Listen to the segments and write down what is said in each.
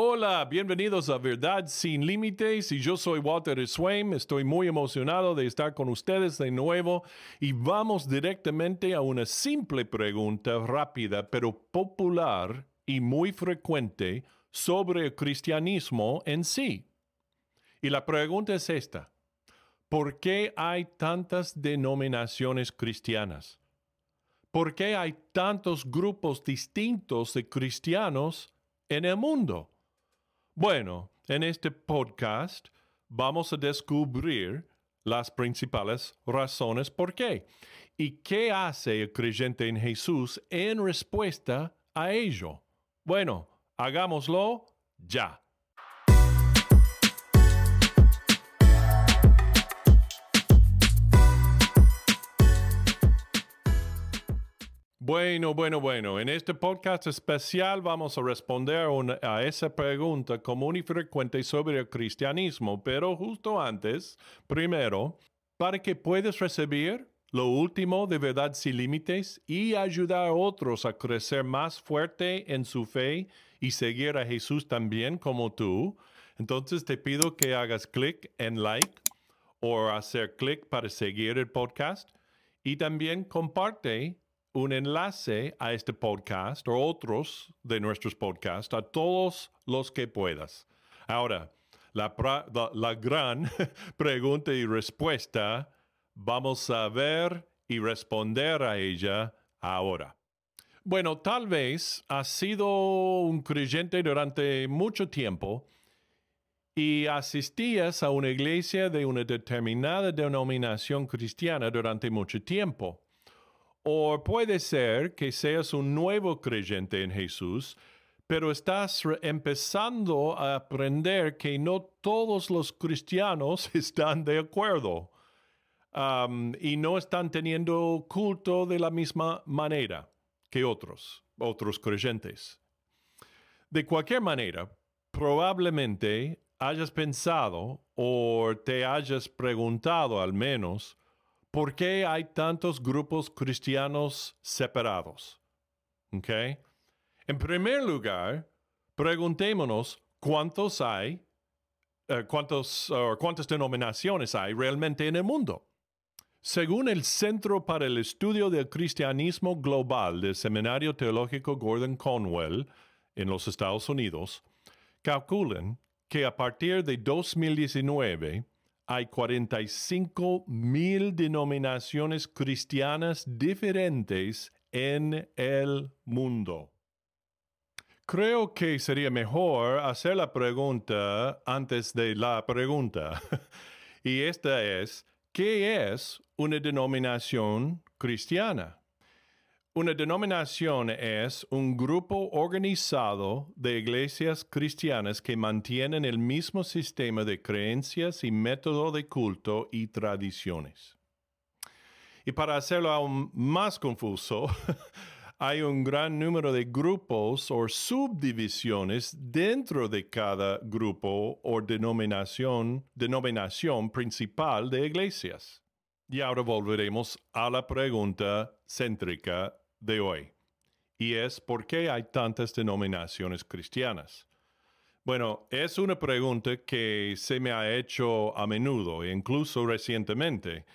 Hola, bienvenidos a Verdad sin Límites y yo soy Walter Swain. Estoy muy emocionado de estar con ustedes de nuevo y vamos directamente a una simple pregunta rápida pero popular y muy frecuente sobre el cristianismo en sí. Y la pregunta es esta. ¿Por qué hay tantas denominaciones cristianas? ¿Por qué hay tantos grupos distintos de cristianos en el mundo? Bueno, en este podcast vamos a descubrir las principales razones por qué y qué hace el creyente en Jesús en respuesta a ello. Bueno, hagámoslo ya. Bueno, bueno, bueno. En este podcast especial vamos a responder a esa pregunta común y frecuente sobre el cristianismo, pero justo antes, primero, para que puedas recibir lo último de verdad sin límites y ayudar a otros a crecer más fuerte en su fe y seguir a Jesús también como tú, entonces te pido que hagas clic en like o hacer clic para seguir el podcast y también comparte un enlace a este podcast o otros de nuestros podcasts a todos los que puedas. Ahora, la, la, gran pregunta y respuesta, vamos a ver y responder a ella ahora. Bueno, tal vez has sido un creyente durante mucho tiempo y asistías a una iglesia de una determinada denominación cristiana durante mucho tiempo. O puede ser que seas un nuevo creyente en Jesús, pero estás empezando a aprender que no todos los cristianos están de acuerdo y no están teniendo culto de la misma manera que otros, otros creyentes. De cualquier manera, probablemente hayas pensado o te hayas preguntado al menos, ¿por qué hay tantos grupos cristianos separados? ¿Okay? En primer lugar, preguntémonos cuántos hay, eh, cuántos, cuántas denominaciones hay realmente en el mundo. Según el Centro para el Estudio del Cristianismo Global del Seminario Teológico Gordon Conwell en los Estados Unidos, calculan que a partir de 2019 hay 45 mil denominaciones cristianas diferentes en el mundo. Creo que sería mejor hacer la pregunta antes de la pregunta. y esta es, ¿qué es una denominación cristiana? Una denominación es un grupo organizado de iglesias cristianas que mantienen el mismo sistema de creencias y método de culto y tradiciones. Y para hacerlo aún más confuso, hay un gran número de grupos o subdivisiones dentro de cada grupo o denominación, denominación principal de iglesias. Y ahora volveremos a la pregunta céntrica de hoy, y es ¿por qué hay tantas denominaciones cristianas? Bueno, es una pregunta que se me ha hecho a menudo, incluso recientemente,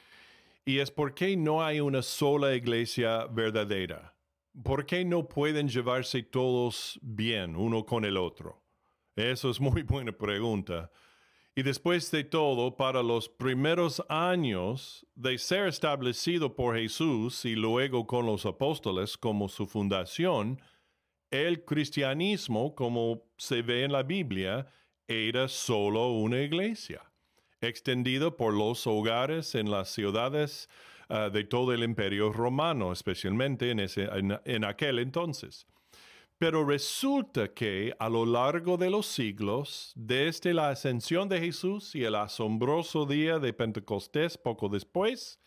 y es ¿por qué no hay una sola iglesia verdadera? ¿Por qué no pueden llevarse todos bien uno con el otro? Eso es muy buena pregunta. Y después de todo, para los primeros años de ser establecido por Jesús y luego con los apóstoles como su fundación, el cristianismo, como se ve en la Biblia, era solo una iglesia, extendido por los hogares en las ciudades ah, de todo el imperio romano, especialmente en, ese, en aquel entonces. Pero resulta que a lo largo de los siglos, desde la ascensión de Jesús y el asombroso día de Pentecostés poco después,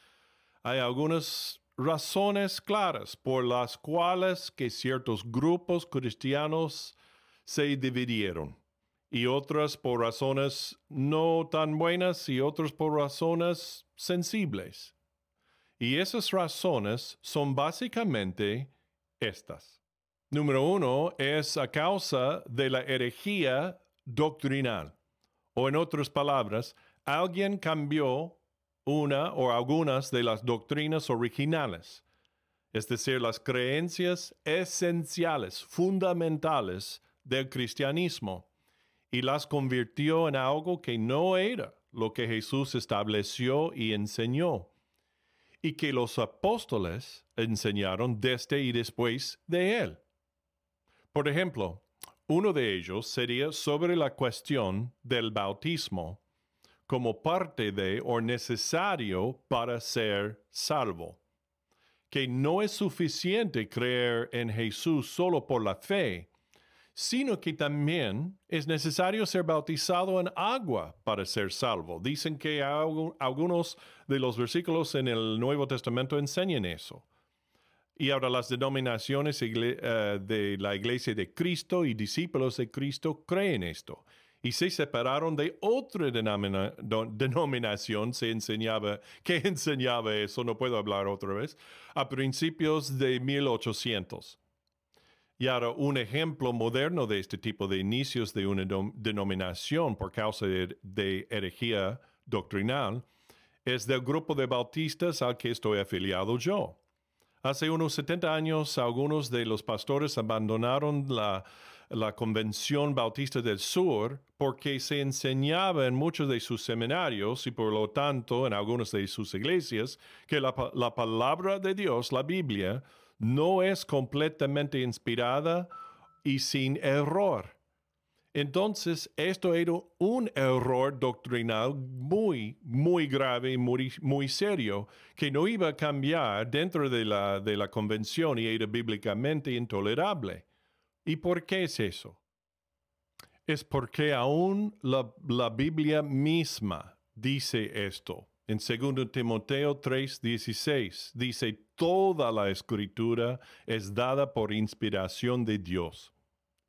hay algunas razones claras por las cuales que ciertos grupos cristianos se dividieron y otras por razones no tan buenas y otras por razones sensibles. Y esas razones son básicamente estas. Número uno es a causa de la herejía doctrinal. O en otras palabras, alguien cambió una o algunas de las doctrinas originales, es decir, las creencias esenciales, fundamentales del cristianismo, y las convirtió en algo que no era lo que Jesús estableció y enseñó, y que los apóstoles enseñaron desde y después de él. Por ejemplo, uno de ellos sería sobre la cuestión del bautismo como parte de o necesario para ser salvo. Que no es suficiente creer en Jesús solo por la fe, sino que también es necesario ser bautizado en agua para ser salvo. Dicen que algunos de los versículos en el Nuevo Testamento enseñan eso. Y ahora las denominaciones eh, de la Iglesia de Cristo y discípulos de Cristo creen esto y se separaron de otra denominación se enseñaba, que enseñaba eso, no puedo hablar otra vez, a principios de 1800. Y ahora un ejemplo moderno de este tipo de inicios de una denominación por causa de, de herejía doctrinal es del grupo de bautistas al que estoy afiliado yo. Hace unos 70 años algunos de los pastores abandonaron la la Convención Bautista del Sur porque se enseñaba en muchos de sus seminarios y por lo tanto en algunas de sus iglesias que la, la palabra de Dios, la Biblia, no es completamente inspirada y sin error. Entonces, esto era un error doctrinal muy, muy grave y muy, muy, serio, que no iba a cambiar dentro de la, de la convención y era bíblicamente intolerable. ¿Y por qué es eso? Es porque aún la, Biblia misma dice esto. En 2 Timoteo 3:16 dice, toda la escritura es dada por inspiración de Dios.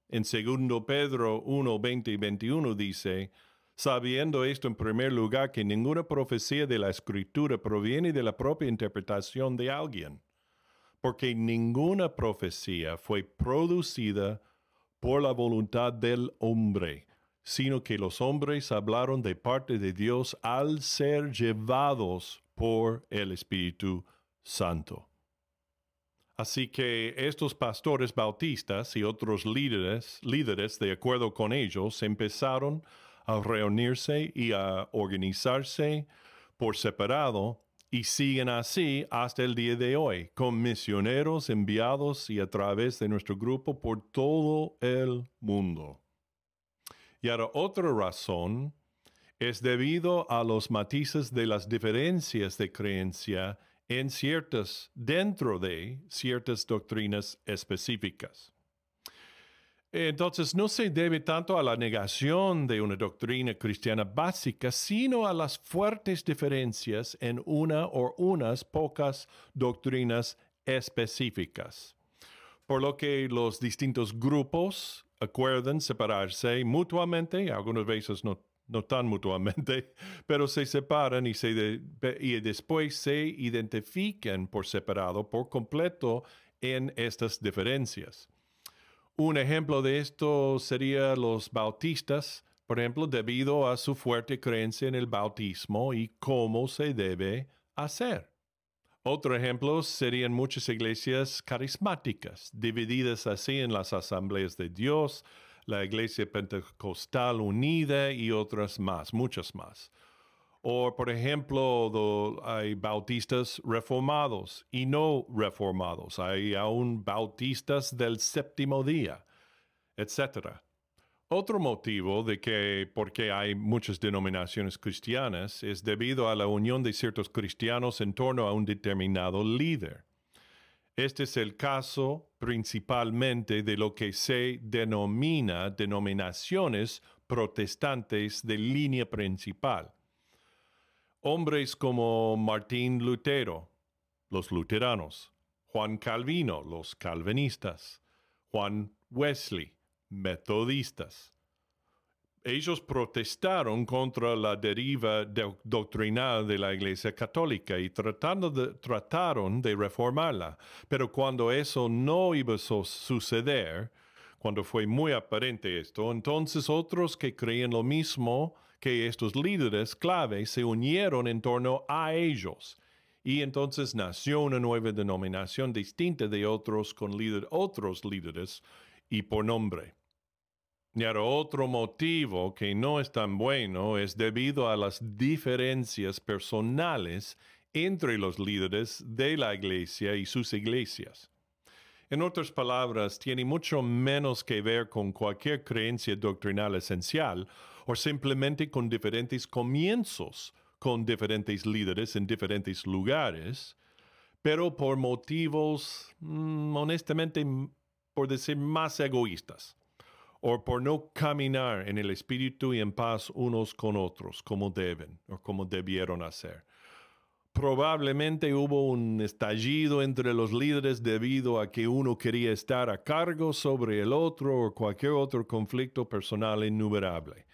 En 2 Pedro 1, 20 y 21 dice, sabiendo esto en primer lugar que ninguna profecía de la escritura proviene de la propia interpretación de alguien porque ninguna profecía fue producida por la voluntad del hombre, sino que los hombres hablaron de parte de Dios al ser llevados por el Espíritu Santo. Así que estos pastores bautistas y otros líderes, líderes de acuerdo con ellos, empezaron a reunirse y a organizarse por separado y siguen así hasta el día de hoy, con misioneros enviados y a través de nuestro grupo por todo el mundo. Y ahora otra razón es debido a los matices de las diferencias de creencia en ciertas, dentro de ciertas doctrinas específicas. Entonces no se debe tanto a la negación de una doctrina cristiana básica, sino a las fuertes diferencias en una o unas pocas doctrinas específicas. Por lo que los distintos grupos acuerdan separarse mutuamente, algunas veces no, tan mutuamente, pero se separan y, y después se identifican por separado, por completo, en estas diferencias. Un ejemplo de esto sería los bautistas, por ejemplo, debido a su fuerte creencia en el bautismo y cómo se debe hacer. Otro ejemplo serían muchas iglesias carismáticas, divididas así en las asambleas de Dios, la iglesia pentecostal unida y otras más, muchas más. O, por ejemplo, hay bautistas reformados y no reformados. Hay aún bautistas del séptimo día, etc. Otro motivo de que, porque hay muchas denominaciones cristianas, es debido a la unión de ciertos cristianos en torno a un determinado líder. Este es el caso principalmente de lo que se denomina denominaciones protestantes de línea principal. Hombres como Martín Lutero, los luteranos, Juan Calvino, los calvinistas, Juan Wesley, metodistas, ellos protestaron contra la deriva doctrinal de la Iglesia Católica y trataron de reformarla. Pero cuando eso no iba a suceder, cuando fue muy aparente esto, entonces otros que creían lo mismo que estos líderes clave se unieron en torno a ellos. Y entonces nació una nueva denominación distinta de otros con otros líderes y por nombre. Y otro motivo que no es tan bueno es debido a las diferencias personales entre los líderes de la iglesia y sus iglesias. En otras palabras, tiene mucho menos que ver con cualquier creencia doctrinal esencial o simplemente con diferentes comienzos con diferentes líderes en diferentes lugares, pero por motivos, mm, honestamente, por decir más egoístas o por no caminar en el espíritu y en paz unos con otros como deben o como debieron hacer. Probablemente hubo un estallido entre los líderes debido a que uno quería estar a cargo sobre el otro o cualquier otro conflicto personal innumerable.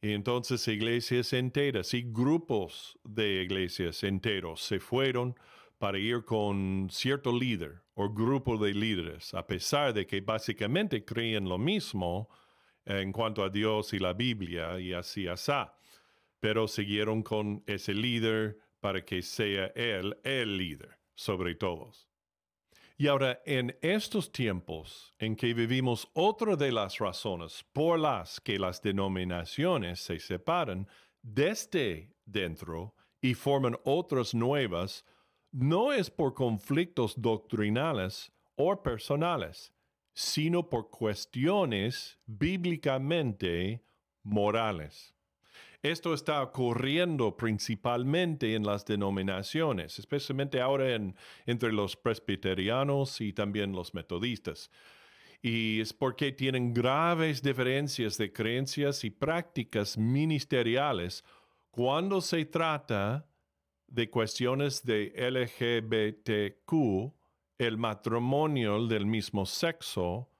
Y entonces iglesias enteras y grupos de iglesias enteros se fueron para ir con cierto líder o grupo de líderes, a pesar de que básicamente creen lo mismo en cuanto a Dios y la Biblia y así asá, pero siguieron con ese líder para que sea él el líder sobre todos. Y ahora, en estos tiempos en que vivimos, otra de las razones por las que las denominaciones se separan desde dentro y forman otras nuevas no es por conflictos doctrinales o personales, sino por cuestiones bíblicamente morales. Esto está ocurriendo principalmente en las denominaciones, especialmente ahora entre los presbiterianos y también los metodistas. Y es porque tienen graves diferencias de creencias y prácticas ministeriales cuando se trata de cuestiones de LGBTQ, el matrimonio del mismo sexo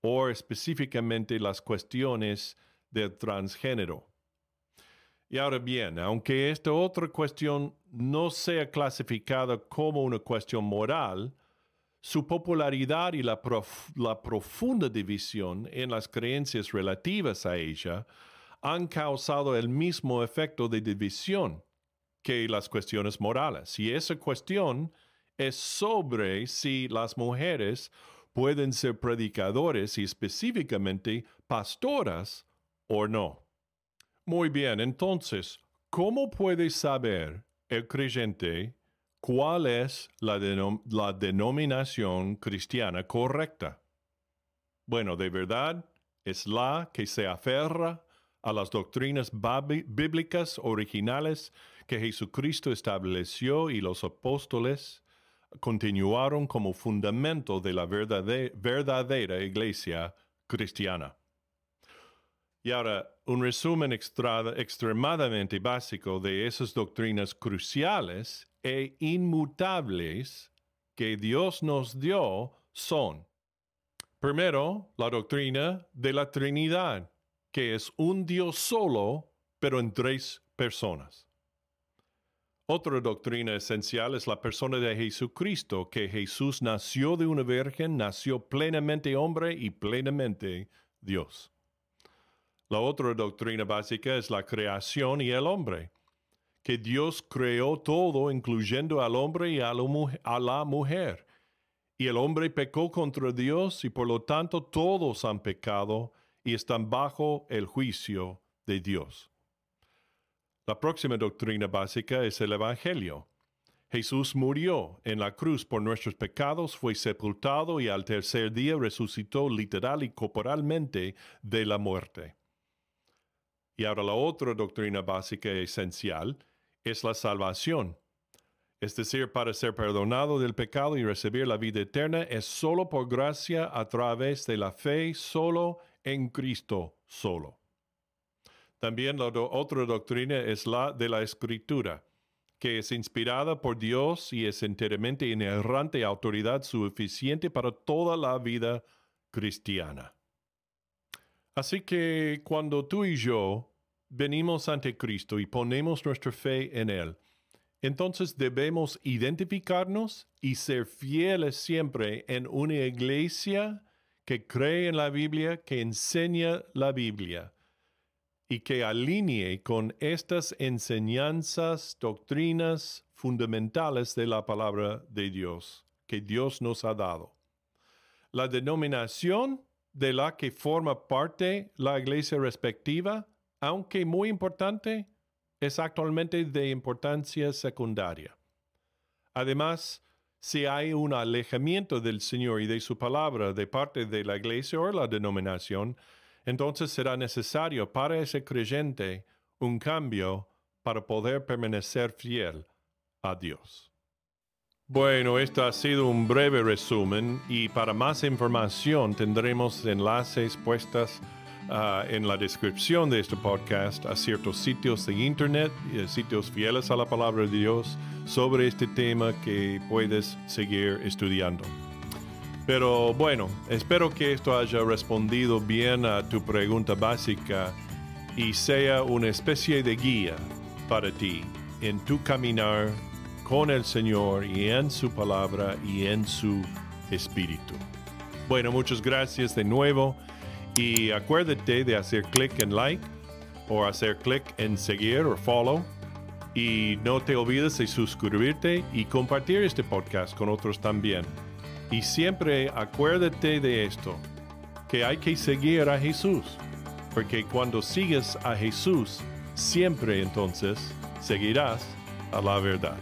o específicamente las cuestiones del transgénero. Y ahora bien, aunque esta otra cuestión no sea clasificada como una cuestión moral, su popularidad y la, la, profunda división en las creencias relativas a ella han causado el mismo efecto de división que las cuestiones morales. Y esa cuestión es sobre si las mujeres pueden ser predicadores y específicamente pastoras o no. Muy bien, entonces, ¿cómo puede saber el creyente cuál es la, la denominación cristiana correcta? Bueno, de verdad, es la que se aferra a las doctrinas bíblicas originales que Jesucristo estableció y los apóstoles continuaron como fundamento de la verdadera iglesia cristiana. Y ahora, un resumen extremadamente básico de esas doctrinas cruciales e inmutables que Dios nos dio son, primero, la doctrina de la Trinidad, que es un Dios solo, pero en tres personas. Otra doctrina esencial es la persona de Jesucristo, que Jesús nació de una virgen, nació plenamente hombre y plenamente Dios. La otra doctrina básica es la creación y el hombre, que Dios creó todo, incluyendo al hombre y a la, mujer. Y el hombre pecó contra Dios y por lo tanto todos han pecado y están bajo el juicio de Dios. La próxima doctrina básica es el Evangelio. Jesús murió en la cruz por nuestros pecados, fue sepultado y al tercer día resucitó literal y corporalmente de la muerte. Y ahora la otra doctrina básica esencial es la salvación. Es decir, para ser perdonado del pecado y recibir la vida eterna es solo por gracia a través de la fe, solo en Cristo solo. También la otra doctrina es la de la escritura, que es inspirada por Dios y es enteramente inerrante autoridad suficiente para toda la vida cristiana. Así que cuando tú y yo venimos ante Cristo y ponemos nuestra fe en Él, entonces debemos identificarnos y ser fieles siempre en una iglesia que cree en la Biblia, que enseña la Biblia y que alinee con estas enseñanzas, doctrinas fundamentales de la palabra de Dios que Dios nos ha dado. La denominación de la que forma parte la iglesia respectiva, aunque muy importante, es actualmente de importancia secundaria. Además, si hay un alejamiento del Señor y de su palabra de parte de la iglesia o la denominación, entonces será necesario para ese creyente un cambio para poder permanecer fiel a Dios. Bueno, esto ha sido un breve resumen y para más información tendremos enlaces puestas Ah, en la descripción de este podcast a ciertos sitios de internet, eh, sitios fieles a la palabra de Dios sobre este tema que puedes seguir estudiando. Pero bueno, espero que esto haya respondido bien a tu pregunta básica y sea una especie de guía para ti en tu caminar con el Señor y en su palabra y en su espíritu. Bueno, muchas gracias de nuevo. Y acuérdate de hacer clic en like o hacer clic en seguir o follow. Y no te olvides de suscribirte y compartir este podcast con otros también. Y siempre acuérdate de esto, que hay que seguir a Jesús. Porque cuando sigues a Jesús, siempre entonces seguirás a la verdad.